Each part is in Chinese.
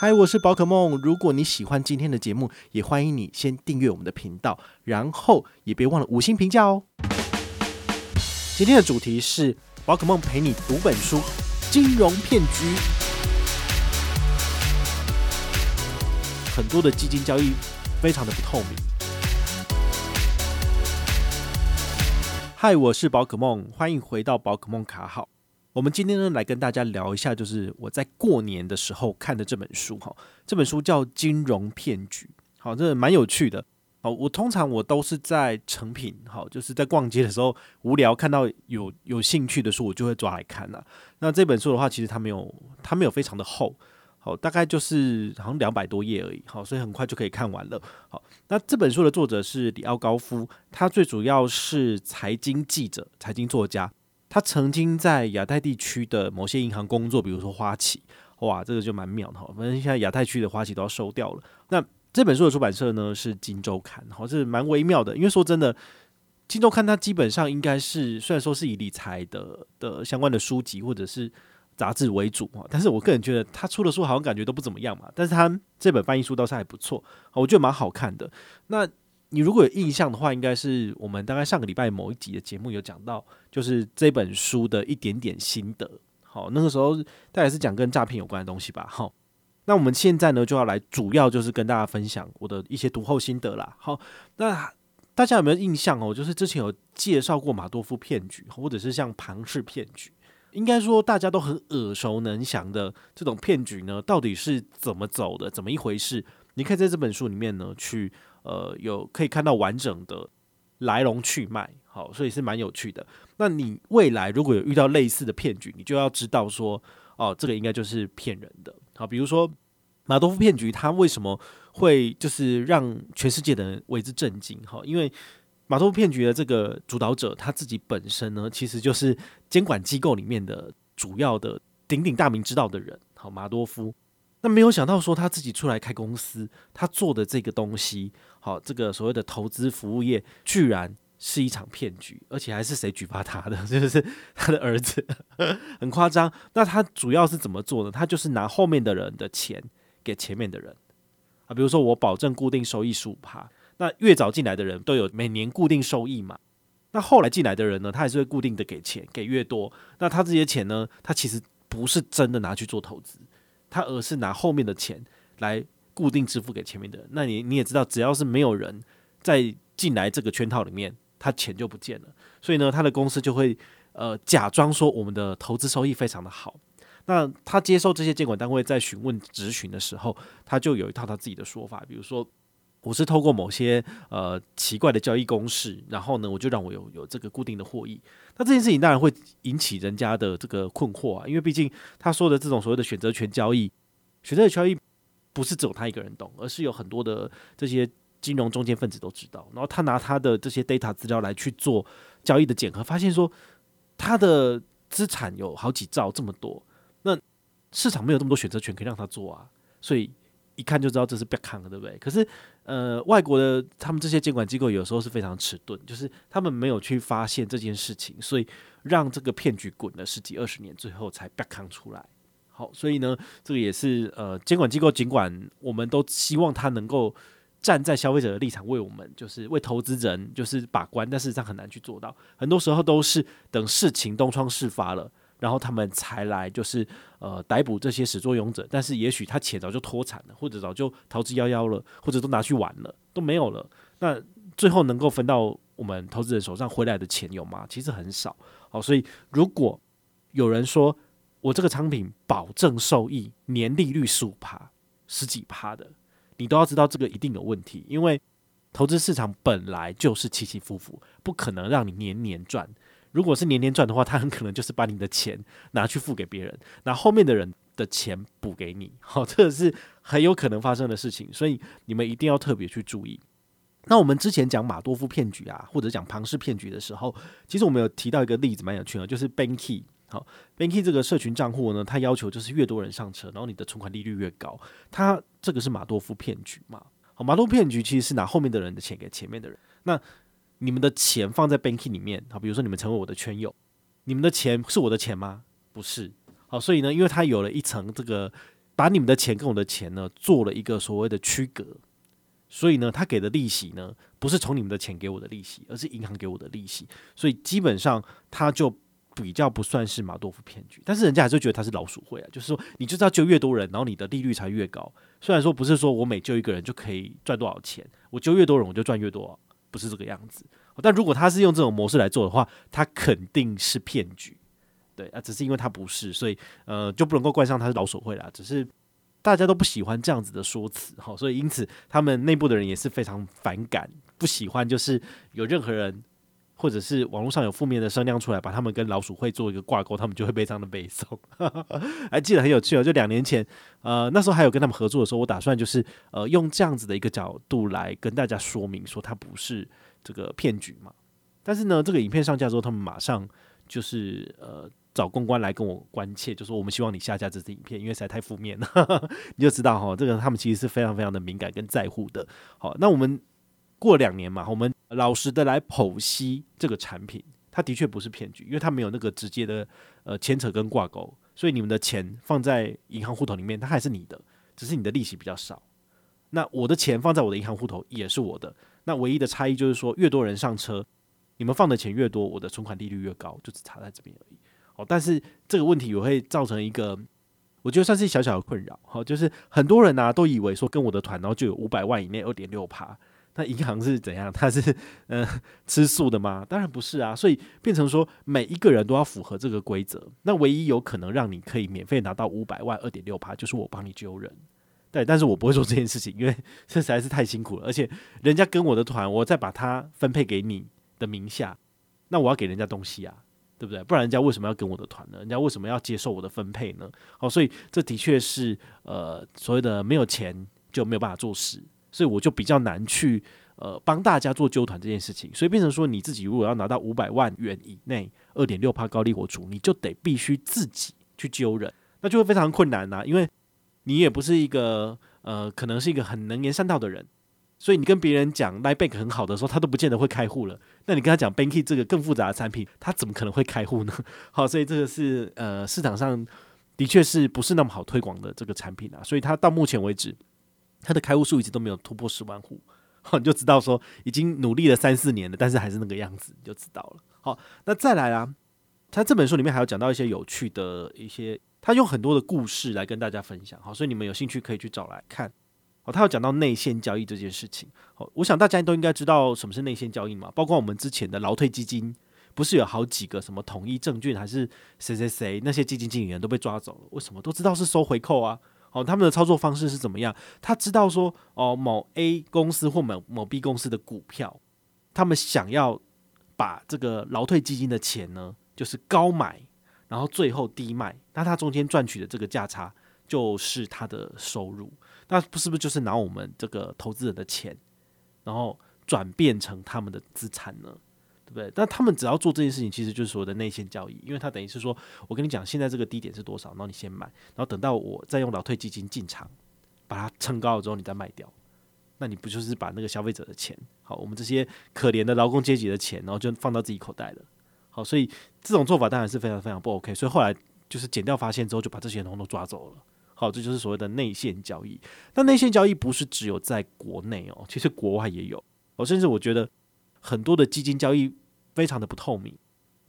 嗨，我是宝可梦。如果你喜欢今天的节目，也欢迎你先订阅我们的频道，然后也别忘了五星评价哦。今天的主题是宝可梦陪你读本书：金融骗局。很多的基金交易非常的不透明。嗨，我是宝可梦，欢迎回到宝可梦卡号。我们今天呢，来跟大家聊一下，就是我在过年的时候看的这本书哈。这本书叫《金融骗局》，好，这蛮有趣的。好，我通常我都是在成品，好，就是在逛街的时候无聊看到有有兴趣的书，我就会抓来看呐。那这本书的话，其实它没有它没有非常的厚，好，大概就是好像两百多页而已，好，所以很快就可以看完了。好，那这本书的作者是里奥高夫，他最主要是财经记者、财经作家。他曾经在亚太地区的某些银行工作，比如说花旗，哇，这个就蛮妙的哈。反正现在亚太区的花旗都要收掉了。那这本书的出版社呢是《金周刊》，好，这是蛮微妙的。因为说真的，《金周刊》它基本上应该是虽然说是以理财的的相关的书籍或者是杂志为主啊，但是我个人觉得他出的书好像感觉都不怎么样嘛。但是他这本翻译书倒是还不错，我觉得蛮好看的。那你如果有印象的话，应该是我们大概上个礼拜某一集的节目有讲到，就是这本书的一点点心得。好，那个时候大概是讲跟诈骗有关的东西吧。好，那我们现在呢就要来主要就是跟大家分享我的一些读后心得啦。好，那大家有没有印象哦？就是之前有介绍过马多夫骗局，或者是像庞氏骗局，应该说大家都很耳熟能详的这种骗局呢，到底是怎么走的，怎么一回事？你可以在这本书里面呢去。呃，有可以看到完整的来龙去脉，好，所以是蛮有趣的。那你未来如果有遇到类似的骗局，你就要知道说，哦，这个应该就是骗人的。好，比如说马多夫骗局，它为什么会就是让全世界的人为之震惊？哈，因为马多夫骗局的这个主导者他自己本身呢，其实就是监管机构里面的主要的鼎鼎大名之道的人。好，马多夫。那没有想到说他自己出来开公司，他做的这个东西，好，这个所谓的投资服务业，居然是一场骗局，而且还是谁举报他的？就是他的儿子，很夸张。那他主要是怎么做呢？他就是拿后面的人的钱给前面的人啊，比如说我保证固定收益十五趴，那越早进来的人都有每年固定收益嘛。那后来进来的人呢，他还是会固定的给钱，给越多，那他这些钱呢，他其实不是真的拿去做投资。他而是拿后面的钱来固定支付给前面的人，那你你也知道，只要是没有人再进来这个圈套里面，他钱就不见了。所以呢，他的公司就会呃假装说我们的投资收益非常的好。那他接受这些监管单位在询问质询的时候，他就有一套他自己的说法，比如说我是透过某些呃奇怪的交易公式，然后呢，我就让我有有这个固定的获益。那这件事情当然会引起人家的这个困惑啊，因为毕竟他说的这种所谓的选择权交易，选择权交易不是只有他一个人懂，而是有很多的这些金融中间分子都知道。然后他拿他的这些 data 资料来去做交易的检核，发现说他的资产有好几兆这么多，那市场没有这么多选择权可以让他做啊，所以。一看就知道这是别看的，对不对？可是，呃，外国的他们这些监管机构有时候是非常迟钝，就是他们没有去发现这件事情，所以让这个骗局滚了十几二十年，最后才别看出来。好，所以呢，这个也是呃，监管机构尽管我们都希望他能够站在消费者的立场为我们，就是为投资人就是把关，但事实上很难去做到。很多时候都是等事情东窗事发了。然后他们才来，就是呃逮捕这些始作俑者。但是也许他钱早就脱产了，或者早就逃之夭夭了，或者都拿去玩了，都没有了。那最后能够分到我们投资人手上回来的钱有吗？其实很少。好，所以如果有人说我这个产品保证收益年利率十五趴、十几趴的，你都要知道这个一定有问题，因为投资市场本来就是起起伏伏，不可能让你年年赚。如果是年年赚的话，他很可能就是把你的钱拿去付给别人，拿后面的人的钱补给你。好，这个是很有可能发生的事情，所以你们一定要特别去注意。那我们之前讲马多夫骗局啊，或者讲庞氏骗局的时候，其实我们有提到一个例子，蛮有趣的，就是 Banky。好，Banky 这个社群账户呢，它要求就是越多人上车，然后你的存款利率越高。它这个是马多夫骗局嘛？好，马多骗局其实是拿后面的人的钱给前面的人。那你们的钱放在 banking 里面，好，比如说你们成为我的圈友，你们的钱是我的钱吗？不是，好，所以呢，因为他有了一层这个把你们的钱跟我的钱呢做了一个所谓的区隔，所以呢，他给的利息呢不是从你们的钱给我的利息，而是银行给我的利息，所以基本上他就比较不算是马多夫骗局，但是人家还是觉得他是老鼠会啊，就是说你就知道救越多人，然后你的利率才越高。虽然说不是说我每救一个人就可以赚多少钱，我救越多人我就赚越多，不是这个样子。但如果他是用这种模式来做的话，他肯定是骗局。对啊，只是因为他不是，所以呃就不能够怪上他是老手会啦。只是大家都不喜欢这样子的说辞，哈，所以因此他们内部的人也是非常反感，不喜欢就是有任何人或者是网络上有负面的声量出来，把他们跟老鼠会做一个挂钩，他们就会非常的背诵。还记得很有趣哦，就两年前，呃那时候还有跟他们合作的时候，我打算就是呃用这样子的一个角度来跟大家说明说它不是这个骗局嘛。但是呢，这个影片上架之后，他们马上就是呃。找公关来跟我关切，就说我们希望你下架这支影片，因为实在太负面了，你就知道哈，这个他们其实是非常非常的敏感跟在乎的。好，那我们过两年嘛，我们老实的来剖析这个产品，它的确不是骗局，因为它没有那个直接的呃牵扯跟挂钩，所以你们的钱放在银行户头里面，它还是你的，只是你的利息比较少。那我的钱放在我的银行户头也是我的，那唯一的差异就是说，越多人上车，你们放的钱越多，我的存款利率越高，就只差在这边而已。哦，但是这个问题也会造成一个，我觉得算是小小的困扰。好，就是很多人啊都以为说跟我的团，然后就有五百万以内二点六趴。那银行是怎样？它是嗯、吃素的吗？当然不是啊。所以变成说每一个人都要符合这个规则。那唯一有可能让你可以免费拿到五百万二点六趴，就是我帮你揪人。对，但是我不会做这件事情，因为 这实在是太辛苦了。而且人家跟我的团，我再把它分配给你的名下，那我要给人家东西啊。对不对？不然人家为什么要跟我的团呢？人家为什么要接受我的分配呢？好，所以这的确是呃所谓的没有钱就没有办法做事，所以我就比较难去呃帮大家做揪团这件事情。所以变成说，你自己如果要拿到五百万元以内二点六帕高利活储，你就得必须自己去揪人，那就会非常困难呐、因为你也不是一个呃可能是一个很能言善道的人。所以你跟别人讲 LINE Bank 很好的时候，他都不见得会开户了。那你跟他讲 Banky 这个更复杂的产品，他怎么可能会开户呢？好，所以这个是呃市场上的确是不是那么好推广的这个产品啊。所以他到目前为止，他的开户数一直都没有突破十万户。好，你就知道说已经努力了三四年了，但是还是那个样子，你就知道了。好，那再来啊，他这本书里面还有讲到一些有趣的一些，他用很多的故事来跟大家分享。好，所以你们有兴趣可以去找来看。哦，他有讲到内线交易这件事情。哦，我想大家都应该知道什么是内线交易嘛。包括我们之前的劳退基金，不是有好几个什么统一证券还是谁谁谁那些基金经理人都被抓走了？为什么？都知道是收回扣啊。哦，他们的操作方式是怎么样？他知道说，哦，某 A 公司或某某 B 公司的股票，他们想要把这个劳退基金的钱呢，就是高买，然后最后低卖，那他中间赚取的这个价差就是他的收入。那不是不是就是拿我们这个投资人的钱，然后转变成他们的资产呢？对不对？但他们只要做这件事情，其实就是所谓的内线交易，因为他等于是说，我跟你讲，现在这个低点是多少，然后你先买，然后等到我再用老退基金进场，把它撑高了之后，你再卖掉，那你不就是把那个消费者的钱，好，我们这些可怜的劳工阶级的钱，然后就放到自己口袋了。好，所以这种做法当然是非常非常不 OK。所以后来就是减掉发现之后，就把这些人都抓走了。好，这就是所谓的内线交易。但内线交易不是只有在国内哦，其实国外也有。哦，甚至我觉得很多的基金交易非常的不透明，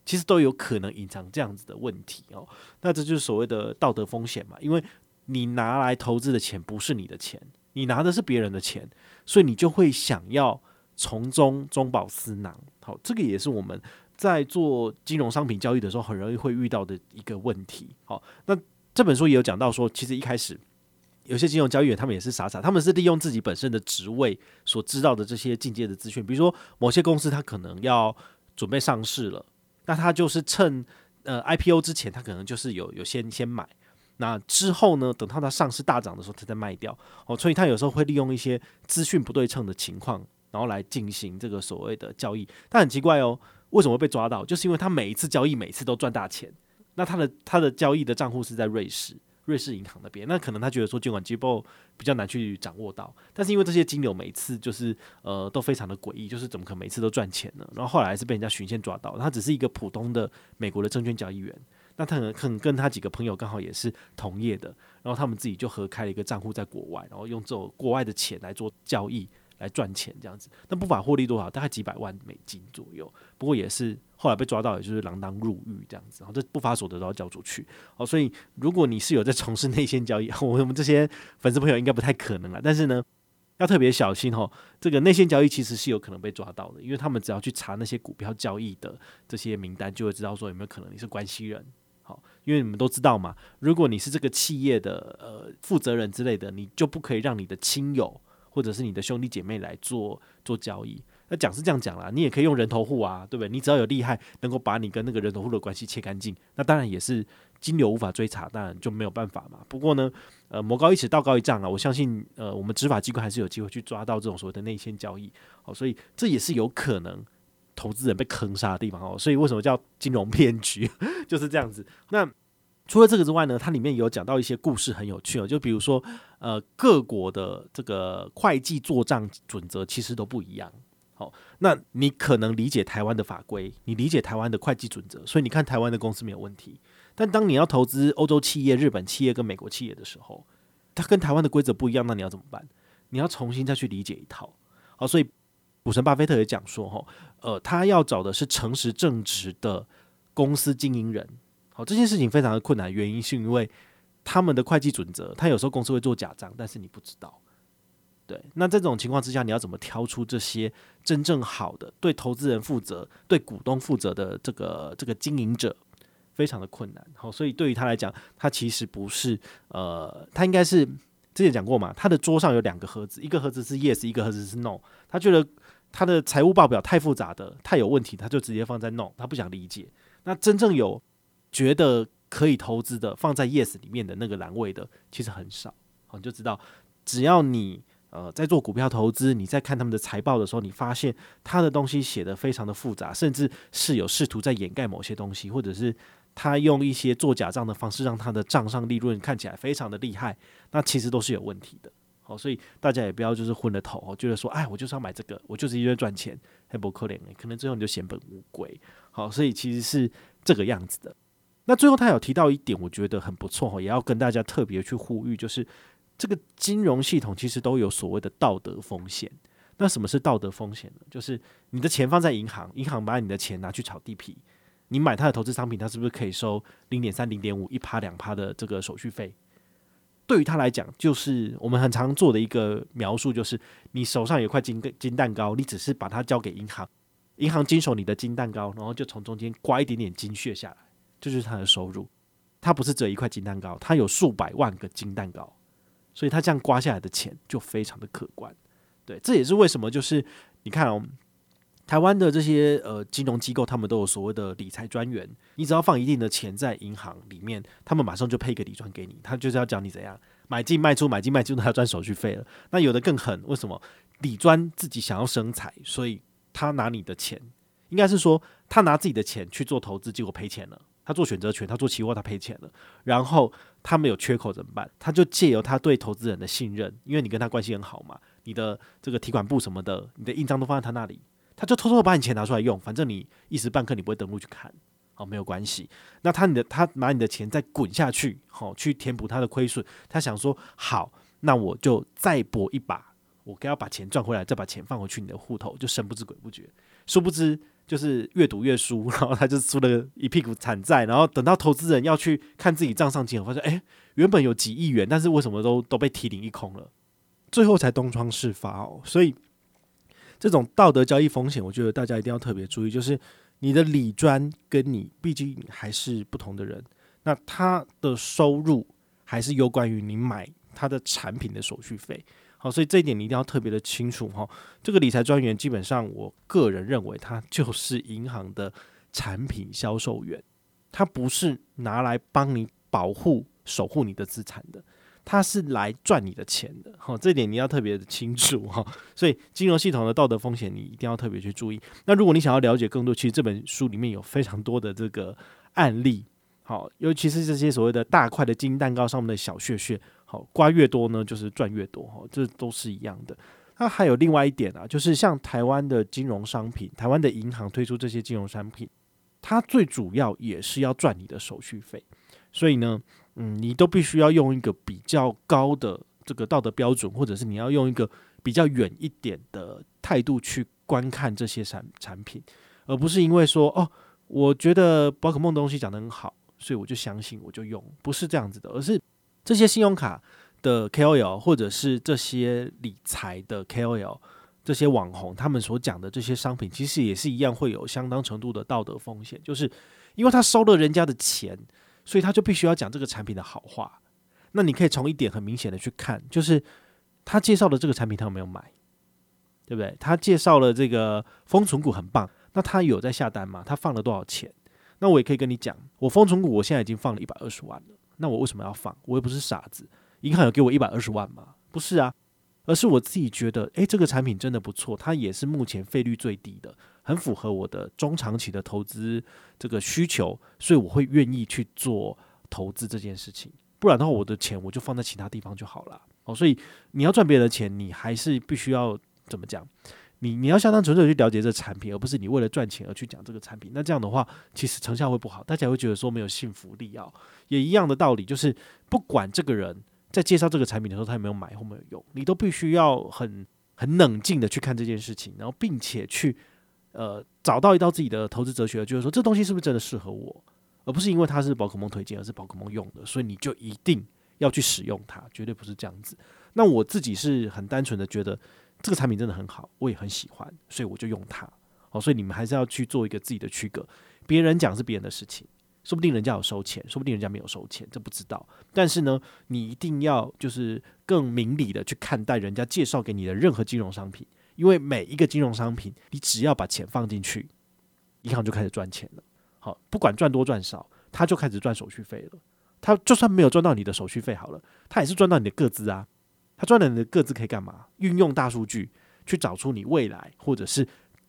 其实都有可能隐藏这样子的问题哦。那这就是所谓的道德风险嘛，因为你拿来投资的钱不是你的钱，你拿的是别人的钱，所以你就会想要从中中饱私囊。好，这个也是我们在做金融商品交易的时候很容易会遇到的一个问题。好，那。这本书也有讲到说，其实一开始有些金融交易员他们也是傻傻，他们是利用自己本身的职位所知道的这些进阶的资讯，比如说某些公司他可能要准备上市了，那他就是趁呃 IPO 之前，他可能就是有有先先买，那之后呢，等到他上市大涨的时候，他再卖掉哦，所以他有时候会利用一些资讯不对称的情况，然后来进行这个所谓的交易。但很奇怪哦，为什么会被抓到？就是因为他每一次交易，每次都赚大钱。那他的他的交易的账户是在瑞士，瑞士银行那边，那可能他觉得说监管机构比较难去掌握到，但是因为这些金流每次就是呃都非常的诡异，就是怎么可能每次都赚钱呢？然后后来是被人家循线抓到，他只是一个普通的美国的证券交易员，那他可能可能跟他几个朋友刚好也是同业的，然后他们自己就合开了一个账户在国外，然后用这种国外的钱来做交易来赚钱这样子。那不法获利多少？大概几百万美金左右。不过也是后来被抓到，也就是锒铛入狱这样子。然后这不法所得都要交出去。哦，所以如果你是有在从事内线交易，我们这些粉丝朋友应该不太可能了。但是呢。要特别小心哦，这个内线交易其实是有可能被抓到的，因为他们只要去查那些股票交易的这些名单，就会知道说有没有可能你是关系人。好，因为你们都知道嘛，如果你是这个企业的呃负责人之类的，你就不可以让你的亲友或者是你的兄弟姐妹来做做交易。那讲是这样讲啦，你也可以用人头户啊，对不对？你只要有厉害，能够把你跟那个人头户的关系切干净，那当然也是金流无法追查，当然就没有办法嘛。不过呢，呃，魔高一尺，道高一丈啊，我相信，呃，我们执法机关还是有机会去抓到这种所谓的内线交易。好，所以这也是有可能投资人被坑杀的地方哦。所以为什么叫金融骗局，就是这样子。那除了这个之外呢，它里面有讲到一些故事，很有趣哦。就比如说，呃，各国的这个会计做账准则其实都不一样。好，那你可能理解台湾的法规，你理解台湾的会计准则，所以你看台湾的公司没有问题。但当你要投资欧洲企业、日本企业跟美国企业的时候，它跟台湾的规则不一样，那你要怎么办？你要重新再去理解一套。好，所以股神巴菲特也讲说，哈，呃，他要找的是诚实正直的公司经营人。好，这件事情非常的困难，原因是因为他们的会计准则，他有时候公司会做假账，但是你不知道。对，那这种情况之下，你要怎么挑出这些真正好的、对投资人负责、对股东负责的这个这个经营者，非常的困难。好，所以对于他来讲，他其实不是呃，他应该是之前讲过嘛，他的桌上有两个盒子，一个盒子是 yes，一个盒子是 no。他觉得他的财务报表太复杂的、太有问题，他就直接放在 no，他不想理解。那真正有觉得可以投资的，放在 yes 里面的那个栏位的，其实很少。好，你就知道，只要你。呃，在做股票投资，你在看他们的财报的时候，你发现他的东西写得非常的复杂，甚至是有试图在掩盖某些东西，或者是他用一些做假账的方式，让他的账上利润看起来非常的厉害，那其实都是有问题的。好，所以大家也不要就是昏了头，觉得说，哎，我就是要买这个，我就是因为赚钱，还不可怜，可能最后你就血本无归。好，所以其实是这个样子的。那最后他有提到一点，我觉得很不错，也要跟大家特别去呼吁，就是。这个金融系统其实都有所谓的道德风险。那什么是道德风险呢？就是你的钱放在银行，银行把你的钱拿去炒地皮，你买他的投资商品，他是不是可以收零点三、零点五、一趴、两趴的这个手续费？对于他来讲，就是我们很常做的一个描述，就是你手上有块金金蛋糕，你只是把它交给银行，银行经手你的金蛋糕，然后就从中间刮一点点金屑下来，这就是他的收入。他不是只有一块金蛋糕，他有数百万个金蛋糕。所以他这样刮下来的钱就非常的可观，对，这也是为什么就是你看哦，台湾的这些呃金融机构，他们都有所谓的理财专员，你只要放一定的钱在银行里面，他们马上就配一个理专给你，他就是要教你怎样买进卖出，买进卖出，他要赚手续费了。那有的更狠，为什么？理专自己想要生财，所以他拿你的钱，应该是说他拿自己的钱去做投资，结果赔钱了。他做选择权，他做期货，他赔钱了。然后他没有缺口怎么办？他就借由他对投资人的信任，因为你跟他关系很好嘛，你的这个提款簿什么的，你的印章都放在他那里，他就偷偷把你钱拿出来用，反正你一时半刻你不会登录去看，好，没有关系。那他你的他拿你的钱再滚下去，好，去填补他的亏损。他想说，好，那我就再搏一把，我该要把钱赚回来，再把钱放回去你的户头，就神不知鬼不觉，殊不知。就是越赌越输，然后他就输了一屁股惨债，然后等到投资人要去看自己账上金额，发现哎，原本有几亿元，但是为什么都都被提领一空了？最后才东窗事发哦。所以这种道德交易风险，我觉得大家一定要特别注意。就是你的理专跟你毕竟还是不同的人，那他的收入还是有关于你买他的产品的手续费。好，所以这一点你一定要特别的清楚哈。这个理财专员基本上，我个人认为他 就是银行的产品销售员，他不是拿来帮你保护、守护你的资产的，他是来赚你的钱的。好，这一点你要特别的清楚哈。所以金融系统的道德风险，你一定要特别去注意。那如果你想要了解更多，其实这本书里面有非常多的这个案例，好，尤其是这些所谓的大块的金蛋糕上面的小屑屑。好，刮越多呢，就是赚越多哈，这都是一样的。那还有另外一点啊，就是像台湾的金融商品，台湾的银行推出这些金融商品，它最主要也是要赚你的手续费。所以呢，嗯，你都必须要用一个比较高的这个道德标准，或者是你要用一个比较远一点的态度去观看这些产产品，而不是因为说哦，我觉得宝可梦东西讲得很好，所以我就相信我就用，不是这样子的，而是这些信用卡的 KOL 或者是这些理财的 KOL，这些网红他们所讲的这些商品，其实也是一样会有相当程度的道德风险，就是因为他收了人家的钱。所以他就必须要讲这个产品的好话。那你可以从一点很明显的去看，就是他介绍的这个产品他有没有买，对不对？他介绍了这个丰存股很棒，那他有在下单吗？他放了多少钱？那我也可以跟你讲，我丰存股我现在已经放了一百二十万了。那我为什么要放？我又不是傻子，银行有给我一百二十万吗？不是啊，而是我自己觉得，诶，这个产品真的不错，它也是目前费率最低的。很符合我的中长期的投资这个需求，所以我会愿意去做投资这件事情。不然的话，我的钱我就放在其他地方就好了。哦，所以你要赚别人的钱，你还是必须要怎么讲？你你要相当纯粹去了解这产品，而不是你为了赚钱而去讲这个产品。那这样的话，其实成效会不好，大家会觉得说没有信服力啊。也一样的道理，就是不管这个人在介绍这个产品的时候，他有没有买或没有用，你都必须要很很冷静的去看这件事情，然后并且去。呃，找到一道自己的投资哲学，就是说这东西是不是真的适合我，而不是因为它是宝可梦推荐，而是宝可梦用的，所以你就一定要去使用它，绝对不是这样子。那我自己是很单纯的觉得这个产品真的很好，我也很喜欢，所以我就用它。好，所以你们还是要去做一个自己的区隔。别人讲是别人的事情，说不定人家有收钱，说不定人家没有收钱，这不知道。但是呢，你一定要就是更明理的去看待人家介绍给你的任何金融商品。因为每一个金融商品，你只要把钱放进去，银行就开始赚钱了。好，不管赚多赚少，他就开始赚手续费了。他就算没有赚到你的手续费，好了，他也是赚到你的个资啊。他赚了你的个资可以干嘛？运用大数据去找出你未来，或者是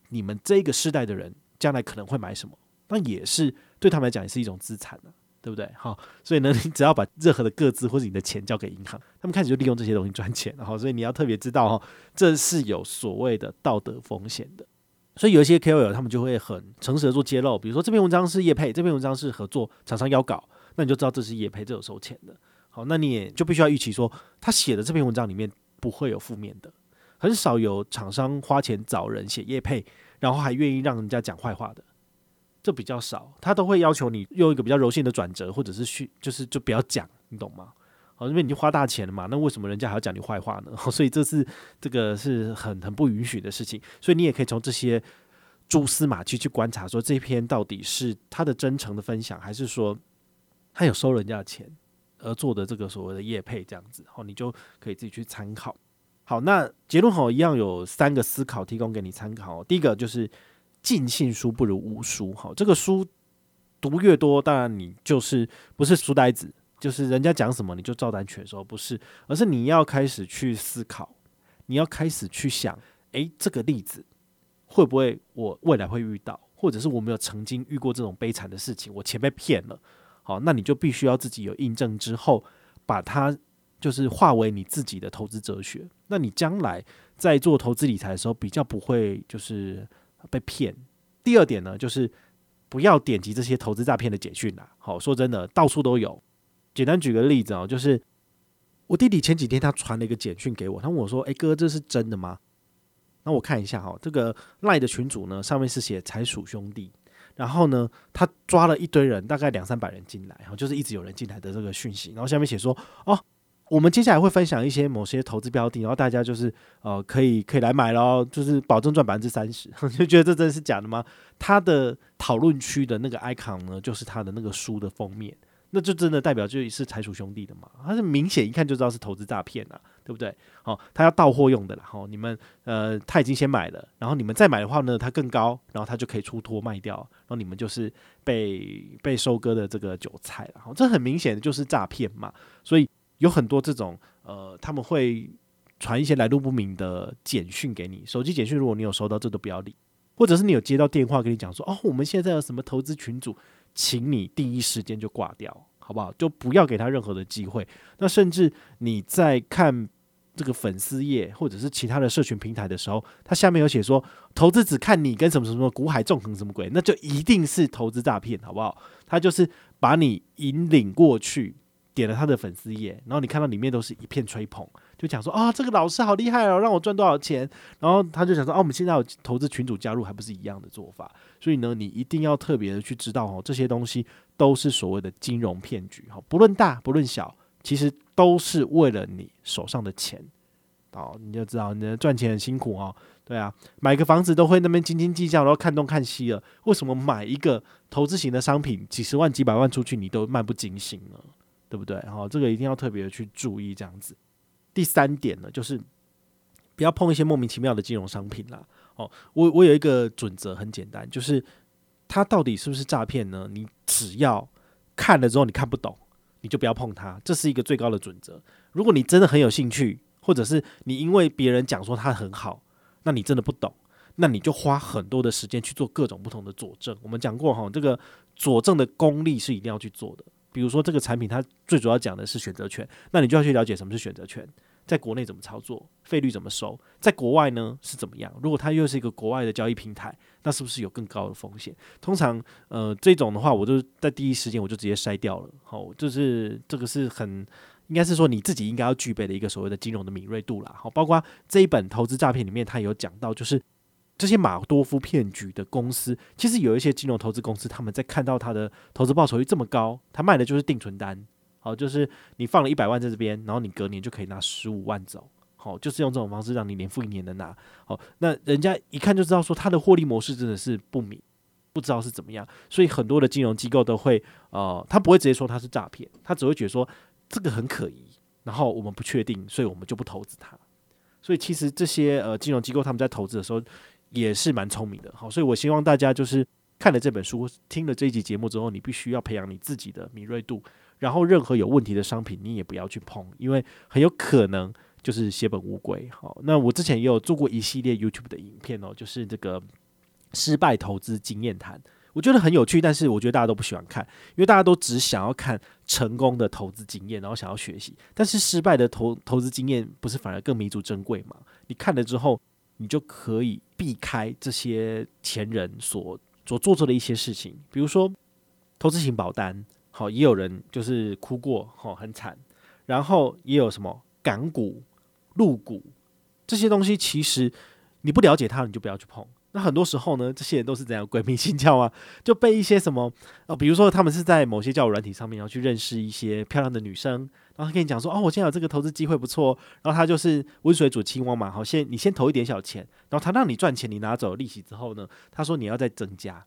你们这个世代的人将来可能会买什么，那也是对他们来讲也是一种资产呢。对不对？好，所以呢，你只要把任何的各自或者你的钱交给银行，他们开始就利用这些东西赚钱。然后，所以你要特别知道哈，这是有所谓的道德风险的。所以有一些 KOL 他们就会很诚实的做揭露，比如说这篇文章是叶配，这篇文章是合作厂商邀稿，那你就知道这是叶配，这有收钱的。那你也就必须要预期说，他写的这篇文章里面不会有负面的，很少有厂商花钱找人写业配，然后还愿意让人家讲坏话的。这比较少，他都会要求你用一个比较柔性的转折，或者是去，就是就不要讲，你懂吗？好，因为你就花大钱了嘛，那为什么人家还要讲你坏话呢？所以这是这个是很很不允许的事情。所以你也可以从这些蛛丝马迹去观察，说这篇到底是他的真诚的分享，还是说他有收人家的钱而做的这个所谓的业配这样子。好，你就可以自己去参考。好，那结论好一样有三个思考提供给你参考。第一个就是。尽信书不如无书，好，这个书读越多，当然你就是不是书呆子，就是人家讲什么你就照单全收，不是，而是你要开始去思考，你要开始去想，诶，这个例子会不会我未来会遇到，或者是我没有曾经遇过这种悲惨的事情，我钱被骗了，好，那你就必须要自己有印证之后，把它就是化为你自己的投资哲学，那你将来在做投资理财的时候，比较不会就是。被骗。第二点呢，就是不要点击这些投资诈骗的简讯啦。好，说真的，到处都有。简单举个例子哦，就是我弟弟前几天他传了一个简讯给我，他问我说：“诶哥，这是真的吗？”那我看一下哈，这个赖的群主呢，上面是写财鼠兄弟，然后呢，他抓了一堆人，大概两三百人进来，然后就是一直有人进来的这个讯息，然后下面写说：“哦。”我们接下来会分享一些某些投资标的，然后大家就是呃可以可以来买咯，就是保证赚百分之三十，就觉得这真的是假的吗？他的讨论区的那个 icon 呢，就是他的那个书的封面，那就真的代表就是财鼠兄弟的嘛？他是明显一看就知道是投资诈骗啊，对不对？好，他要到货用的啦，好，你们呃他已经先买了，然后你们再买的话呢，他更高，然后他就可以出脱卖掉，然后你们就是被被收割的这个韭菜了，好，这很明显的就是诈骗嘛，所以。有很多这种呃，他们会传一些来路不明的简讯给你，手机简讯，如果你有收到，这都不要理，或者是你有接到电话跟你讲说，哦，我们现在有什么投资群组，请你第一时间就挂掉，好不好？就不要给他任何的机会。那甚至你在看这个粉丝页或者是其他的社群平台的时候，他下面有写说投资只看你跟什么什么股海纵横什么鬼，那就一定是投资诈骗，好不好？他就是把你引领过去，点了他的粉丝页，然后你看到里面都是一片吹捧，就讲说啊，这个老师好厉害哦，让我赚多少钱？然后他就想说啊，我们现在有投资群组加入，还不是一样的做法？所以呢，你一定要特别的去知道哦，这些东西都是所谓的金融骗局，哈，不论大不论小。其实都是为了你手上的钱，哦，你就知道你的赚钱很辛苦哦，对啊，买个房子都会那边斤斤计较，然后看东看西了。为什么买一个投资型的商品，几十万、几百万出去，你都漫不经心呢？对不对？哦，这个一定要特别的去注意这样子。第三点呢，就是不要碰一些莫名其妙的金融商品啦。哦，我我有一个准则很简单，就是它到底是不是诈骗呢？你只要看了之后你看不懂。你就不要碰它，这是一个最高的准则。如果你真的很有兴趣，或者是你因为别人讲说它很好，那你真的不懂，那你就花很多的时间去做各种不同的佐证。我们讲过哈，这个佐证的功力是一定要去做的。比如说这个产品它最主要讲的是选择权，那你就要去了解什么是选择权。在国内怎么操作，费率怎么收？在国外呢是怎么样？如果它又是一个国外的交易平台，那是不是有更高的风险？通常，呃，这种的话，我就在第一时间我就直接筛掉了。好，就是这个是很应该是说你自己应该要具备的一个所谓的金融的敏锐度啦。好，包括这一本投资诈骗里面，它有讲到，就是这些马多夫骗局的公司，其实有一些金融投资公司，他们在看到它的投资报酬率这么高，他卖的就是定存单。好，就是你放了一百万在这边，然后你隔年就可以拿十五万走。好，就是用这种方式让你年复一年的拿。好，那人家一看就知道说他的获利模式真的是不明，不知道是怎么样。所以很多的金融机构都会，呃，他不会直接说他是诈骗，他只会觉得说这个很可疑，然后我们不确定，所以我们就不投资它。所以其实这些呃金融机构他们在投资的时候也是蛮聪明的。好，所以我希望大家就是看了这本书，听了这一集节目之后，你必须要培养你自己的敏锐度。然后，任何有问题的商品，你也不要去碰，因为很有可能就是血本无归。好，那我之前也有做过一系列 YouTube 的影片哦，就是这个失败投资经验谈，我觉得很有趣，但是我觉得大家都不喜欢看，因为大家都只想要看成功的投资经验，然后想要学习，但是失败的投投资经验不是反而更弥足珍贵吗？你看了之后，你就可以避开这些前人所所做出的一些事情，比如说投资型保单。好，也有人就是哭过，好，很惨。然后也有什么港股、陆股这些东西，其实你不了解它，你就不要去碰。那很多时候呢，这些人都是怎样鬼迷心窍啊？就被一些什么哦，比如说他们是在某些交友软体上面，然后去认识一些漂亮的女生，然后跟你讲说，哦，我现在有这个投资机会不错。然后他就是温水煮青蛙嘛，好，先你先投一点小钱，然后他让你赚钱，你拿走利息之后呢，他说你要再增加。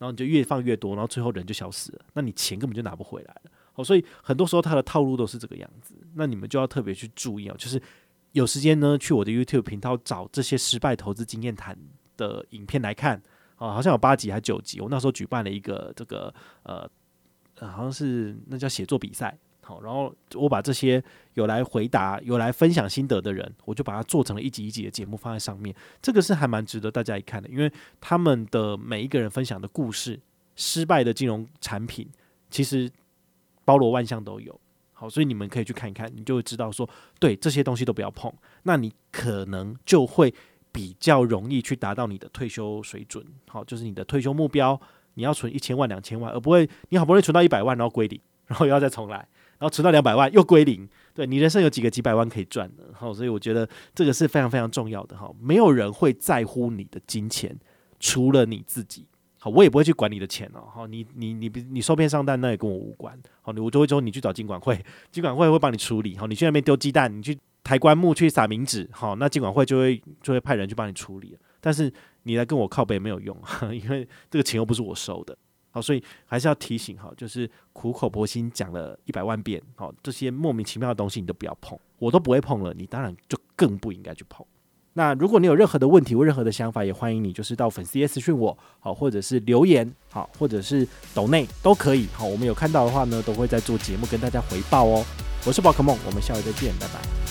然后你就越放越多，然后最后人就消失了，那你钱根本就拿不回来了。好，所以很多时候他的套路都是这个样子。那你们就要特别去注意哦，就是有时间呢，去我的 YouTube 频道找这些失败投资经验谈的影片来看。哦，好像有八集还九集。我那时候举办了一个这个呃，好像是那叫写作比赛。好，然后我把这些有来回答、有来分享心得的人，我就把它做成了一集一集的节目放在上面。这个是还蛮值得大家一看的，因为他们的每一个人分享的故事、失败的金融产品，其实包罗万象都有。好，所以你们可以去看一看，你就会知道说，对这些东西都不要碰，那你可能就会比较容易去达到你的退休水准。好，就是你的退休目标，你要存一千万、两千万，而不会你好不容易存到一百万，然后归零，然后又要再重来。然后存到两百万又归零，对，你人生有几个几百万可以赚的，好，所以我觉得这个是非常非常重要的哈。没有人会在乎你的金钱，除了你自己。好，我也不会去管你的钱哦。好，你你你你受骗上当，那也跟我无关。好，你我就会说你去找金管会，金管会会帮你处理。好，你去那边丢鸡蛋，你去抬棺木去撒冥纸，好，那金管会就会就会派人去帮你处理。但是你来跟我靠背没有用，因为这个钱又不是我收的。好，所以还是要提醒哈，就是苦口婆心讲了一百万遍，好，这些莫名其妙的东西你都不要碰，我都不会碰了，你当然就更不应该去碰。那如果你有任何的问题或任何的想法，也欢迎你就是到粉丝私讯我，好，或者是留言，好，或者是抖内都可以，好，我们有看到的话呢，都会在做节目跟大家回报哦。我是宝可梦，我们下回再见，拜拜。